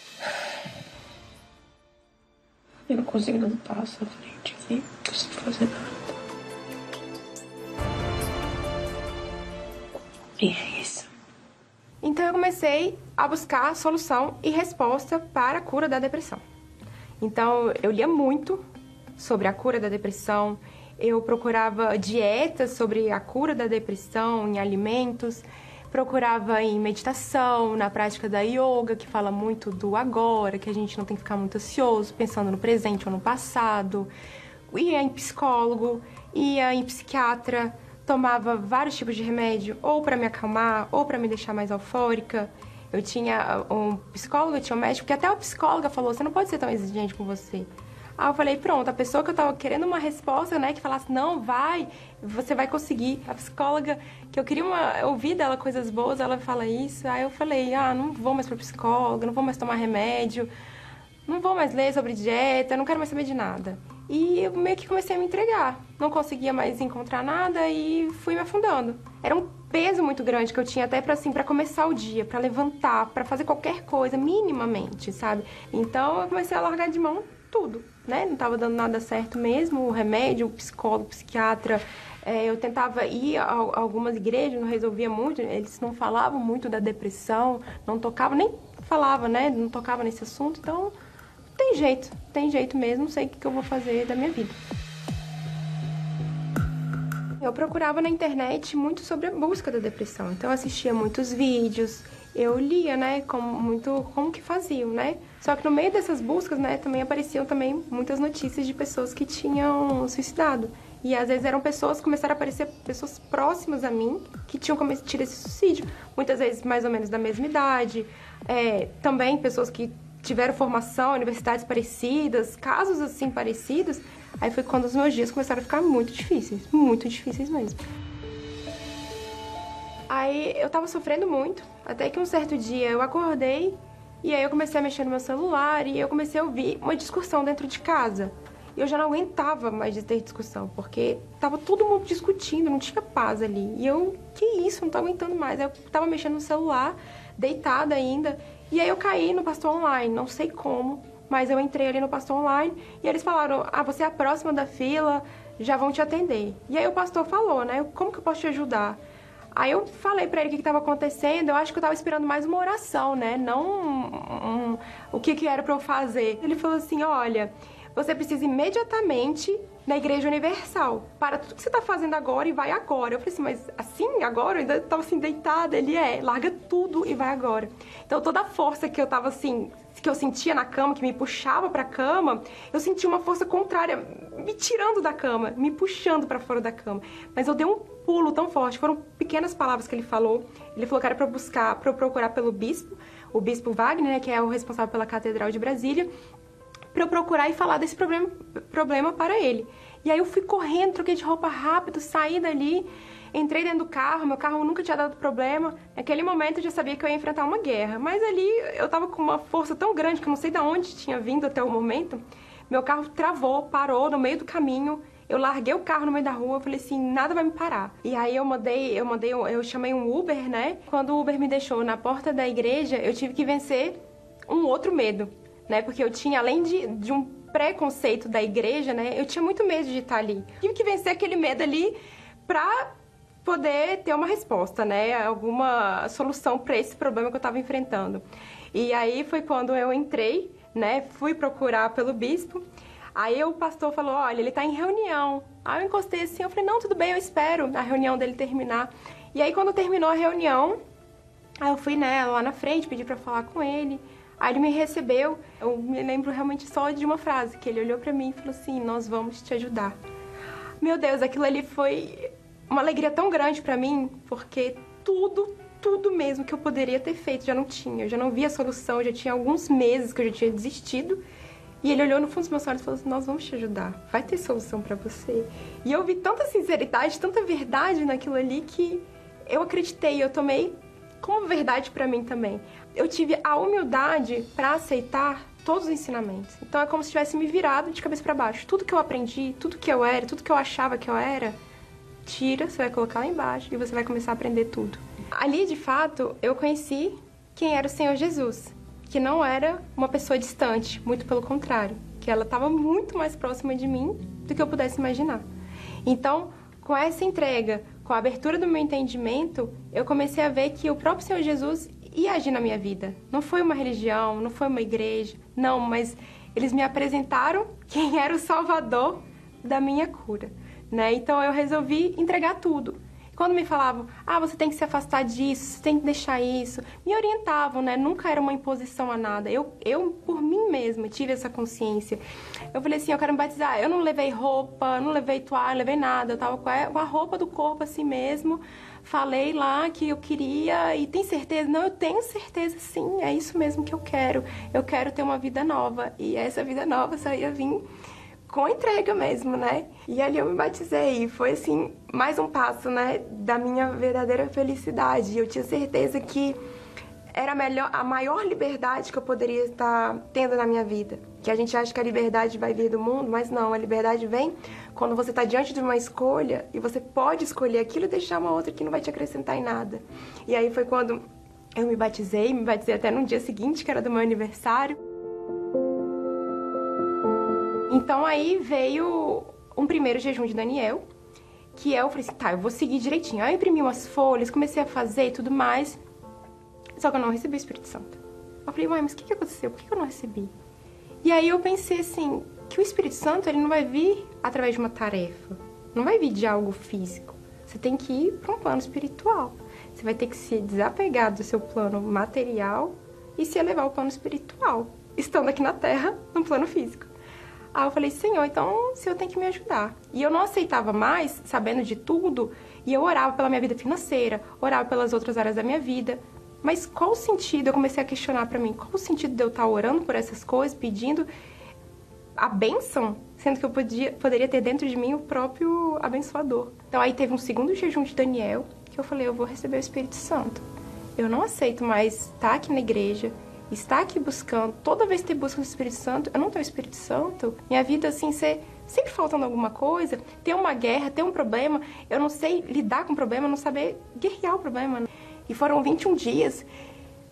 Eu não consigo passo à frente aqui, não consigo fazer nada. Isso. Então eu comecei a buscar solução e resposta para a cura da depressão. Então eu lia muito sobre a cura da depressão, eu procurava dietas sobre a cura da depressão em alimentos, procurava em meditação, na prática da yoga, que fala muito do agora, que a gente não tem que ficar muito ansioso, pensando no presente ou no passado. Ia em psicólogo, ia em psiquiatra, tomava vários tipos de remédio, ou para me acalmar, ou para me deixar mais eufórica. Eu tinha um psicólogo, eu tinha um médico, que até o psicóloga falou: você não pode ser tão exigente com você. Aí eu falei: pronto, a pessoa que eu tava querendo uma resposta, né, que falasse: não, vai, você vai conseguir. A psicóloga, que eu queria uma, ouvir dela coisas boas, ela fala isso. Aí eu falei: ah, não vou mais para psicóloga, não vou mais tomar remédio. não vou mais ler sobre dieta, não quero mais saber de nada. E eu meio que comecei a me entregar. Não conseguia mais encontrar nada e fui me afundando. Era um peso muito grande que eu tinha até para assim, para começar o dia, para levantar, para fazer qualquer coisa minimamente, sabe? Então eu comecei a largar de mão tudo, né? Não estava dando nada certo mesmo, o remédio, o psicólogo, o psiquiatra, é, eu tentava ir a, algumas igrejas, não resolvia muito, eles não falavam muito da depressão, não tocavam, nem falava, né? Não tocava nesse assunto, então tem jeito, tem jeito mesmo, sei o que eu vou fazer da minha vida. Eu procurava na internet muito sobre a busca da depressão, então eu assistia muitos vídeos, eu lia, né, como muito como que faziam, né? Só que no meio dessas buscas, né, também apareciam também muitas notícias de pessoas que tinham suicidado. E às vezes eram pessoas, começaram a aparecer pessoas próximas a mim que tinham cometido esse suicídio. Muitas vezes mais ou menos da mesma idade. É, também pessoas que tiveram formação, universidades parecidas, casos assim parecidos. Aí foi quando os meus dias começaram a ficar muito difíceis, muito difíceis mesmo. Aí eu tava sofrendo muito, até que um certo dia eu acordei e aí eu comecei a mexer no meu celular e eu comecei a ouvir uma discussão dentro de casa. E eu já não aguentava mais de ter discussão, porque tava todo mundo discutindo, não tinha paz ali. E eu, que isso, não tô aguentando mais. Aí eu tava mexendo no celular, deitada ainda, e aí eu caí no pastor online, não sei como, mas eu entrei ali no pastor online e eles falaram: "Ah, você é a próxima da fila, já vão te atender". E aí o pastor falou, né? Como que eu posso te ajudar? Aí eu falei para ele o que estava acontecendo. Eu acho que eu estava esperando mais uma oração, né? Não um, um, o que, que era para eu fazer. Ele falou assim: olha, você precisa imediatamente na Igreja Universal. Para tudo que você está fazendo agora e vai agora. Eu falei assim, mas assim, agora? Eu ainda estava assim, deitada. Ele é, larga tudo e vai agora. Então toda a força que eu estava assim, que eu sentia na cama, que me puxava para a cama, eu sentia uma força contrária, me tirando da cama, me puxando para fora da cama. Mas eu dei um pulo tão forte, foram pequenas palavras que ele falou. Ele falou que era para buscar, para procurar pelo bispo, o bispo Wagner, né, que é o responsável pela Catedral de Brasília, para eu procurar e falar desse problema, problema para ele. E aí eu fui correndo, troquei de roupa rápido, saí dali, entrei dentro do carro, meu carro nunca tinha dado problema. Naquele momento eu já sabia que eu ia enfrentar uma guerra, mas ali eu tava com uma força tão grande que eu não sei de onde tinha vindo até o momento. Meu carro travou, parou no meio do caminho. Eu larguei o carro no meio da rua, falei assim, nada vai me parar. E aí eu mandei, eu mandei, eu chamei um Uber, né? Quando o Uber me deixou na porta da igreja, eu tive que vencer um outro medo né? Porque eu tinha, além de, de um preconceito da igreja, né? Eu tinha muito medo de estar ali. Tive que vencer aquele medo ali pra poder ter uma resposta, né? Alguma solução para esse problema que eu estava enfrentando. E aí foi quando eu entrei, né? Fui procurar pelo bispo. Aí o pastor falou: Olha, ele está em reunião. Aí eu encostei assim, eu falei: Não, tudo bem, eu espero a reunião dele terminar. E aí quando terminou a reunião, aí eu fui né, lá na frente, pedi para falar com ele. Aí ele me recebeu, eu me lembro realmente só de uma frase, que ele olhou para mim e falou assim: "Nós vamos te ajudar". Meu Deus, aquilo ali foi uma alegria tão grande para mim, porque tudo, tudo mesmo que eu poderia ter feito já não tinha. Eu já não via solução, já tinha alguns meses que eu já tinha desistido. E ele olhou no fundo dos meus olhos e falou assim: Nós vamos te ajudar, vai ter solução para você. E eu vi tanta sinceridade, tanta verdade naquilo ali que eu acreditei, eu tomei como verdade para mim também. Eu tive a humildade para aceitar todos os ensinamentos. Então é como se tivesse me virado de cabeça para baixo. Tudo que eu aprendi, tudo que eu era, tudo que eu achava que eu era, tira, você vai colocar lá embaixo e você vai começar a aprender tudo. Ali, de fato, eu conheci quem era o Senhor Jesus, que não era uma pessoa distante, muito pelo contrário, que ela estava muito mais próxima de mim do que eu pudesse imaginar. Então, com essa entrega, com a abertura do meu entendimento, eu comecei a ver que o próprio Senhor Jesus ia agir na minha vida. Não foi uma religião, não foi uma igreja, não, mas eles me apresentaram quem era o Salvador da minha cura, né? Então eu resolvi entregar tudo. Quando me falavam, ah, você tem que se afastar disso, você tem que deixar isso, me orientavam, né? Nunca era uma imposição a nada. Eu, eu por mim mesma, tive essa consciência. Eu falei assim, eu quero me batizar. Eu não levei roupa, não levei toalha, não levei nada. Eu tava com a roupa do corpo assim mesmo. Falei lá que eu queria e tem certeza? Não, eu tenho certeza sim, é isso mesmo que eu quero. Eu quero ter uma vida nova. E essa vida nova só ia vir com entrega mesmo, né? E ali eu me batizei e foi assim, mais um passo, né, da minha verdadeira felicidade. Eu tinha certeza que era a, melhor, a maior liberdade que eu poderia estar tendo na minha vida. Que a gente acha que a liberdade vai vir do mundo, mas não, a liberdade vem quando você está diante de uma escolha e você pode escolher aquilo e deixar uma outra que não vai te acrescentar em nada. E aí foi quando eu me batizei, me batizei até no dia seguinte, que era do meu aniversário. Então aí veio um primeiro jejum de Daniel, que eu falei assim, tá, eu vou seguir direitinho. Aí eu imprimi umas folhas, comecei a fazer e tudo mais. Só que eu não recebi o Espírito Santo. Eu falei, mãe, mas o que, que aconteceu? Por que eu não recebi? E aí eu pensei assim, que o Espírito Santo ele não vai vir através de uma tarefa. Não vai vir de algo físico. Você tem que ir para um plano espiritual. Você vai ter que se desapegar do seu plano material e se elevar ao plano espiritual, estando aqui na Terra, no plano físico. Aí eu falei, Senhor, então o Senhor tem que me ajudar. E eu não aceitava mais, sabendo de tudo, e eu orava pela minha vida financeira, orava pelas outras áreas da minha vida, mas qual o sentido? Eu comecei a questionar para mim, qual o sentido de eu estar orando por essas coisas, pedindo a bênção, sendo que eu podia, poderia ter dentro de mim o próprio abençoador. Então aí teve um segundo jejum de Daniel, que eu falei, eu vou receber o Espírito Santo. Eu não aceito mais estar aqui na igreja, estar aqui buscando, toda vez que tem busca do Espírito Santo, eu não tenho o Espírito Santo, minha vida assim ser sempre faltando alguma coisa, tem uma guerra, tem um problema, eu não sei lidar com o problema, não saber guerrear o problema. E foram 21 dias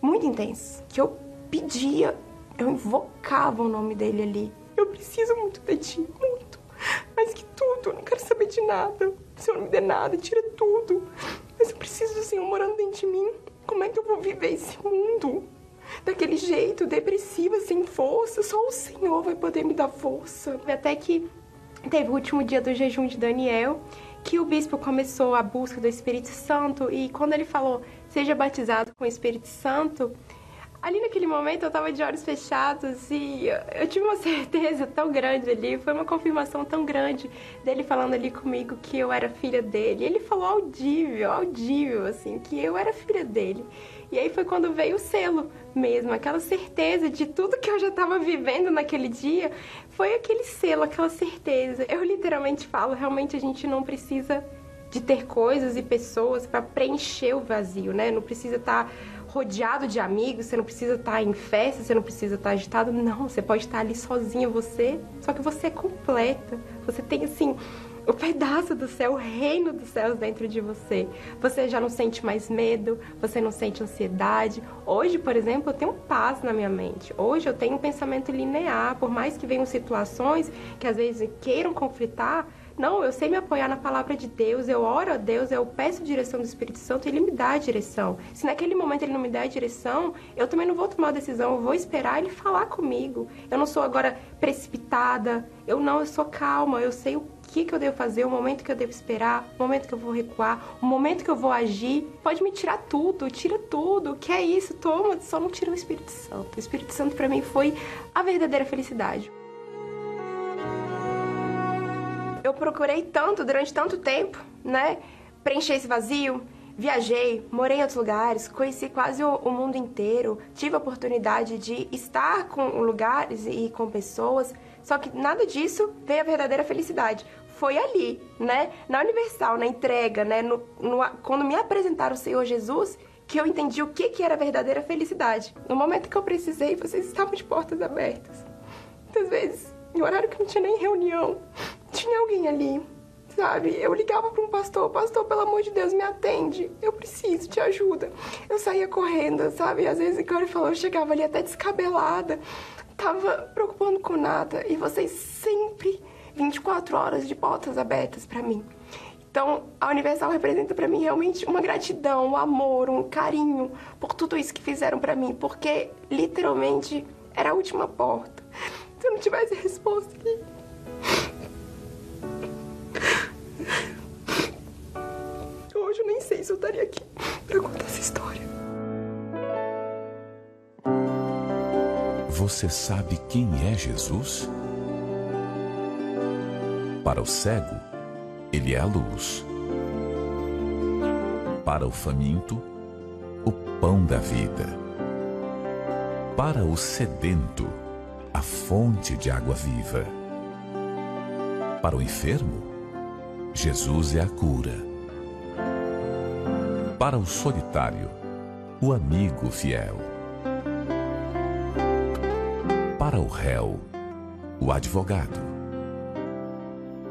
muito intensos, que eu pedia, eu invocava o nome dele ali. Eu preciso muito de ti, muito. Mais que tudo, eu não quero saber de nada. O Senhor não me dê nada, tira tudo. Mas eu preciso do Senhor morando dentro de mim. Como é que eu vou viver esse mundo? Daquele jeito, depressiva, sem força. Só o Senhor vai poder me dar força. Até que teve o último dia do jejum de Daniel, que o bispo começou a busca do Espírito Santo e quando ele falou seja batizado com o Espírito Santo, ali naquele momento eu estava de olhos fechados e eu tive uma [LAUGHS] certeza tão grande ali, foi uma confirmação tão grande dele falando ali comigo que eu era filha dele. Ele falou audível, audível, assim, que eu era filha dele. E aí foi quando veio o selo mesmo, aquela certeza de tudo que eu já estava vivendo naquele dia, foi aquele selo, aquela certeza. Eu literalmente falo, realmente a gente não precisa de ter coisas e pessoas para preencher o vazio, né? Não precisa estar tá rodeado de amigos, você não precisa estar tá em festa, você não precisa estar tá agitado, não, você pode estar ali sozinha você, só que você é completa. Você tem assim o pedaço do céu, o reino dos céus dentro de você. Você já não sente mais medo, você não sente ansiedade. Hoje, por exemplo, eu tenho paz na minha mente. Hoje eu tenho um pensamento linear, por mais que venham situações que às vezes queiram conflitar, não, eu sei me apoiar na palavra de Deus, eu oro a Deus, eu peço direção do Espírito Santo, ele me dá a direção. Se naquele momento ele não me der a direção, eu também não vou tomar uma decisão, eu vou esperar ele falar comigo. Eu não sou agora precipitada, eu não, eu sou calma, eu sei o que, que eu devo fazer, o momento que eu devo esperar, o momento que eu vou recuar, o momento que eu vou agir. Pode me tirar tudo, tira tudo. Que é isso? Toma, só não tira o Espírito Santo. O Espírito Santo para mim foi a verdadeira felicidade. Eu procurei tanto, durante tanto tempo, né? Preencher esse vazio. Viajei, morei em outros lugares, conheci quase o, o mundo inteiro, tive a oportunidade de estar com lugares e com pessoas, só que nada disso veio a verdadeira felicidade. Foi ali, né? Na Universal, na entrega, né? No, no, quando me apresentaram o Senhor Jesus, que eu entendi o que, que era verdadeira felicidade. No momento que eu precisei, vocês estavam de portas abertas. Muitas vezes, em horário que não tinha nem reunião, tinha alguém ali, sabe? Eu ligava para um pastor, pastor, pelo amor de Deus, me atende, eu preciso de ajuda. Eu saía correndo, sabe? Às vezes, igual ele falou, eu chegava ali até descabelada, tava preocupando com nada. E vocês sempre 24 horas de portas abertas para mim. Então, a Universal representa para mim realmente uma gratidão, um amor, um carinho por tudo isso que fizeram para mim, porque literalmente era a última porta. Se eu não tivesse resposta aqui, Se eu estaria aqui para contar essa história. Você sabe quem é Jesus? Para o cego, ele é a luz. Para o faminto, o pão da vida. Para o sedento, a fonte de água viva. Para o enfermo, Jesus é a cura. Para o solitário, o amigo fiel. Para o réu, o advogado.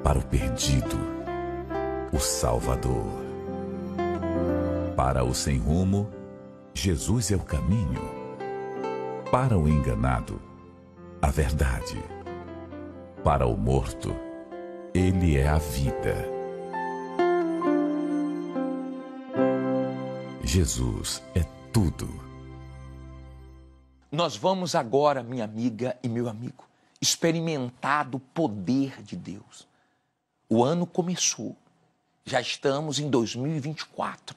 Para o perdido, o Salvador. Para o sem rumo, Jesus é o caminho. Para o enganado, a verdade. Para o morto, ele é a vida. Jesus é tudo. Nós vamos agora, minha amiga e meu amigo, experimentar do poder de Deus. O ano começou, já estamos em 2024.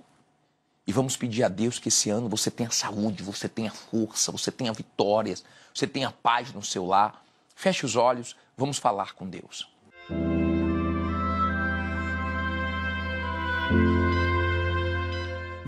E vamos pedir a Deus que esse ano você tenha saúde, você tenha força, você tenha vitórias, você tenha paz no seu lar. Feche os olhos, vamos falar com Deus.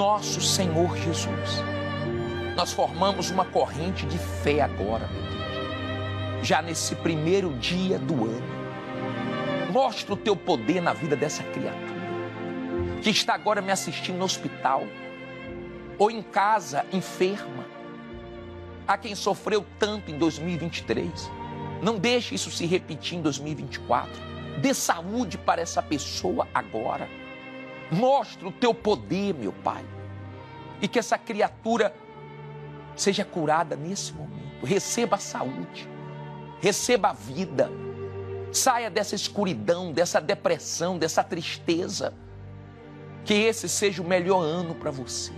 Nosso Senhor Jesus, nós formamos uma corrente de fé agora, meu Deus. Já nesse primeiro dia do ano, mostra o teu poder na vida dessa criatura que está agora me assistindo no hospital ou em casa, enferma. Há quem sofreu tanto em 2023. Não deixe isso se repetir em 2024. Dê saúde para essa pessoa agora. Mostra o teu poder, meu Pai. E que essa criatura seja curada nesse momento. Receba a saúde, receba a vida. Saia dessa escuridão, dessa depressão, dessa tristeza. Que esse seja o melhor ano para você.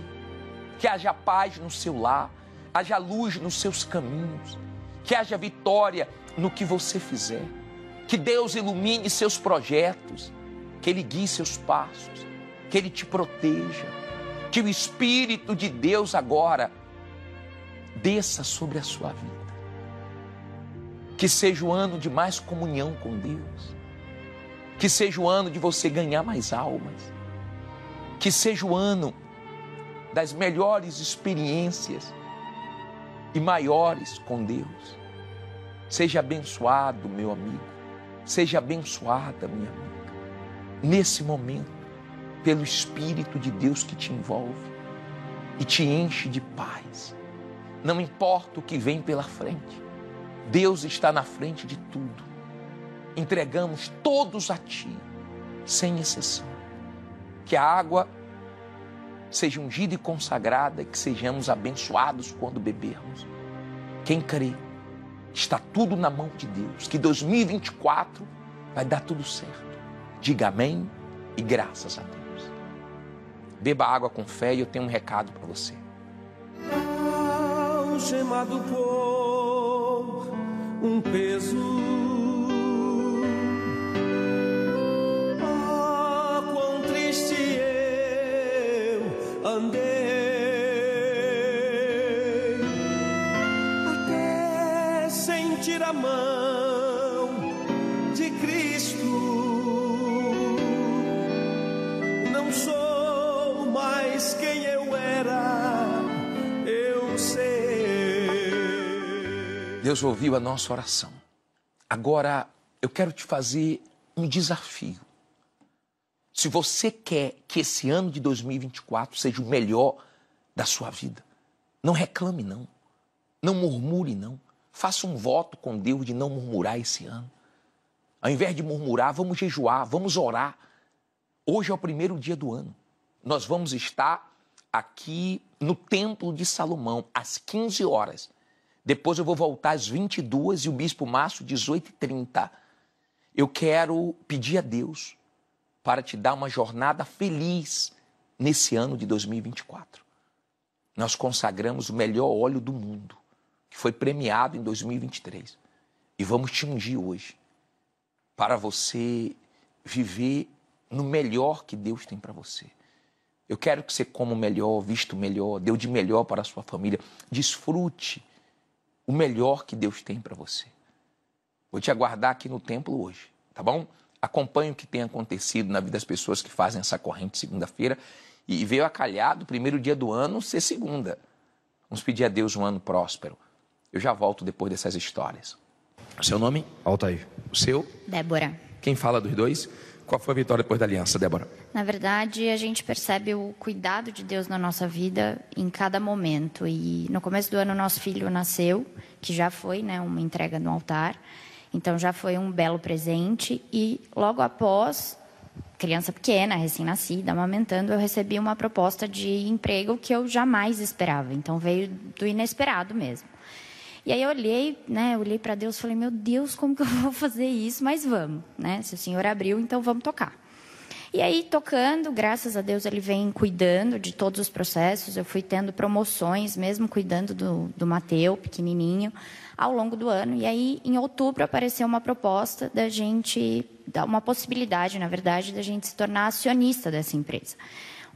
Que haja paz no seu lar, haja luz nos seus caminhos, que haja vitória no que você fizer. Que Deus ilumine seus projetos, que Ele guie seus passos, que Ele te proteja. Que o Espírito de Deus agora desça sobre a sua vida. Que seja o ano de mais comunhão com Deus. Que seja o ano de você ganhar mais almas. Que seja o ano das melhores experiências e maiores com Deus. Seja abençoado, meu amigo. Seja abençoada, minha amiga. Nesse momento, pelo Espírito de Deus que te envolve e te enche de paz. Não importa o que vem pela frente, Deus está na frente de tudo. Entregamos todos a Ti, sem exceção. Que a água seja ungida e consagrada que sejamos abençoados quando bebermos. Quem crê, está tudo na mão de Deus, que 2024 vai dar tudo certo. Diga amém e graças a Deus. Beba água com fé e eu tenho um recado para você. Algemado por um peso. Deus ouviu a nossa oração. Agora eu quero te fazer um desafio. Se você quer que esse ano de 2024 seja o melhor da sua vida, não reclame não. Não murmure não. Faça um voto com Deus de não murmurar esse ano. Ao invés de murmurar, vamos jejuar, vamos orar. Hoje é o primeiro dia do ano. Nós vamos estar aqui no Templo de Salomão às 15 horas. Depois eu vou voltar às 22 e o Bispo Márcio 18h30. Eu quero pedir a Deus para te dar uma jornada feliz nesse ano de 2024. Nós consagramos o melhor óleo do mundo, que foi premiado em 2023. E vamos te ungir hoje para você viver no melhor que Deus tem para você. Eu quero que você coma melhor, visto melhor, o de melhor para a sua família. Desfrute o melhor que Deus tem para você. Vou te aguardar aqui no templo hoje, tá bom? Acompanhe o que tem acontecido na vida das pessoas que fazem essa corrente segunda-feira e veio a calhar do primeiro dia do ano ser segunda. Vamos pedir a Deus um ano próspero. Eu já volto depois dessas histórias. O seu nome? Altair. O seu? Débora. Quem fala dos dois? Qual foi a vitória depois da aliança, Débora? Na verdade, a gente percebe o cuidado de Deus na nossa vida em cada momento. E no começo do ano, nosso filho nasceu, que já foi né, uma entrega no altar. Então, já foi um belo presente. E logo após, criança pequena, recém-nascida, amamentando, eu recebi uma proposta de emprego que eu jamais esperava. Então, veio do inesperado mesmo. E aí eu olhei, né, olhei para Deus, falei: "Meu Deus, como que eu [LAUGHS] vou fazer isso? Mas vamos, né? Se o Senhor abriu, então vamos tocar". E aí tocando, graças a Deus ele vem cuidando de todos os processos. Eu fui tendo promoções, mesmo cuidando do, do Mateu, pequenininho, ao longo do ano. E aí em outubro apareceu uma proposta da gente, uma possibilidade, na verdade, da gente se tornar acionista dessa empresa.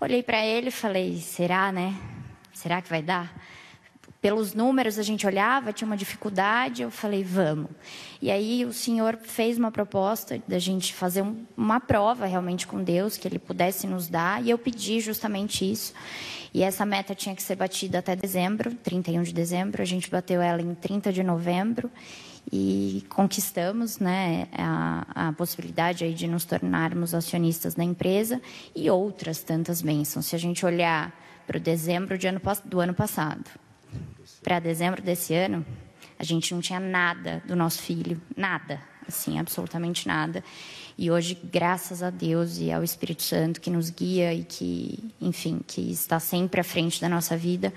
Olhei para ele e falei: "Será, né? Será que vai dar?" Pelos números a gente olhava, tinha uma dificuldade, eu falei, vamos. E aí o senhor fez uma proposta da gente fazer um, uma prova realmente com Deus, que ele pudesse nos dar, e eu pedi justamente isso. E essa meta tinha que ser batida até dezembro, 31 de dezembro, a gente bateu ela em 30 de novembro e conquistamos né, a, a possibilidade aí de nos tornarmos acionistas da empresa e outras tantas bênçãos. Se a gente olhar para o dezembro de ano, do ano passado, para dezembro desse ano, a gente não tinha nada do nosso filho, nada, assim, absolutamente nada. E hoje, graças a Deus e ao Espírito Santo que nos guia e que, enfim, que está sempre à frente da nossa vida,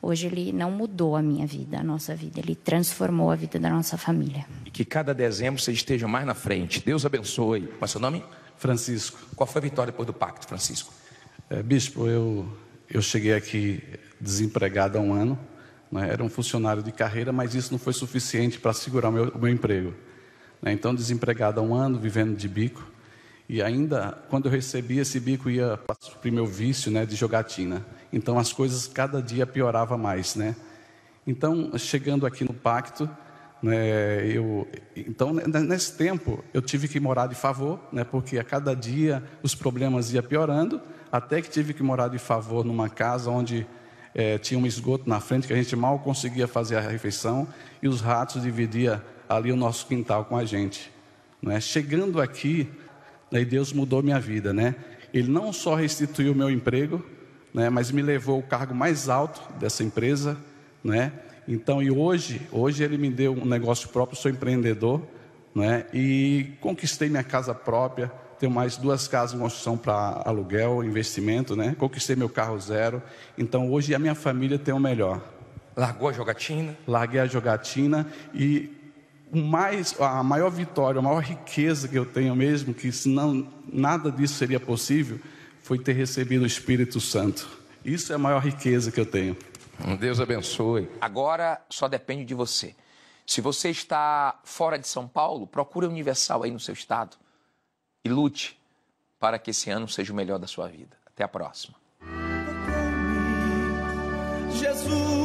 hoje ele não mudou a minha vida, a nossa vida, ele transformou a vida da nossa família. E que cada dezembro você esteja mais na frente. Deus abençoe. Qual é o seu nome? Francisco. Qual foi a vitória depois do pacto, Francisco? É, bispo, eu, eu cheguei aqui desempregado há um ano né? Era um funcionário de carreira, mas isso não foi suficiente para segurar o meu, o meu emprego. Né? Então, desempregado há um ano, vivendo de bico. E ainda, quando eu recebi esse bico, ia para meu vício né, de jogatina. Então, as coisas cada dia piorava mais. Né? Então, chegando aqui no pacto, né, eu, então, nesse tempo, eu tive que morar de favor, né, porque a cada dia os problemas iam piorando, até que tive que morar de favor numa casa onde é, tinha um esgoto na frente que a gente mal conseguia fazer a refeição e os ratos dividiam ali o nosso quintal com a gente. Né? Chegando aqui, né, Deus mudou minha vida. Né? Ele não só restituiu o meu emprego, né, mas me levou ao cargo mais alto dessa empresa. Né? Então, e hoje, hoje ele me deu um negócio próprio, sou empreendedor, né? e conquistei minha casa própria, tenho mais duas casas em construção para aluguel, investimento, né? Conquistei meu carro zero. Então hoje a minha família tem o melhor. Largou a jogatina? Larguei a jogatina e mais, a maior vitória, a maior riqueza que eu tenho mesmo, que senão nada disso seria possível, foi ter recebido o Espírito Santo. Isso é a maior riqueza que eu tenho. Deus abençoe. Agora só depende de você. Se você está fora de São Paulo, procure a Universal aí no seu estado e lute para que esse ano seja o melhor da sua vida. Até a próxima. Jesus,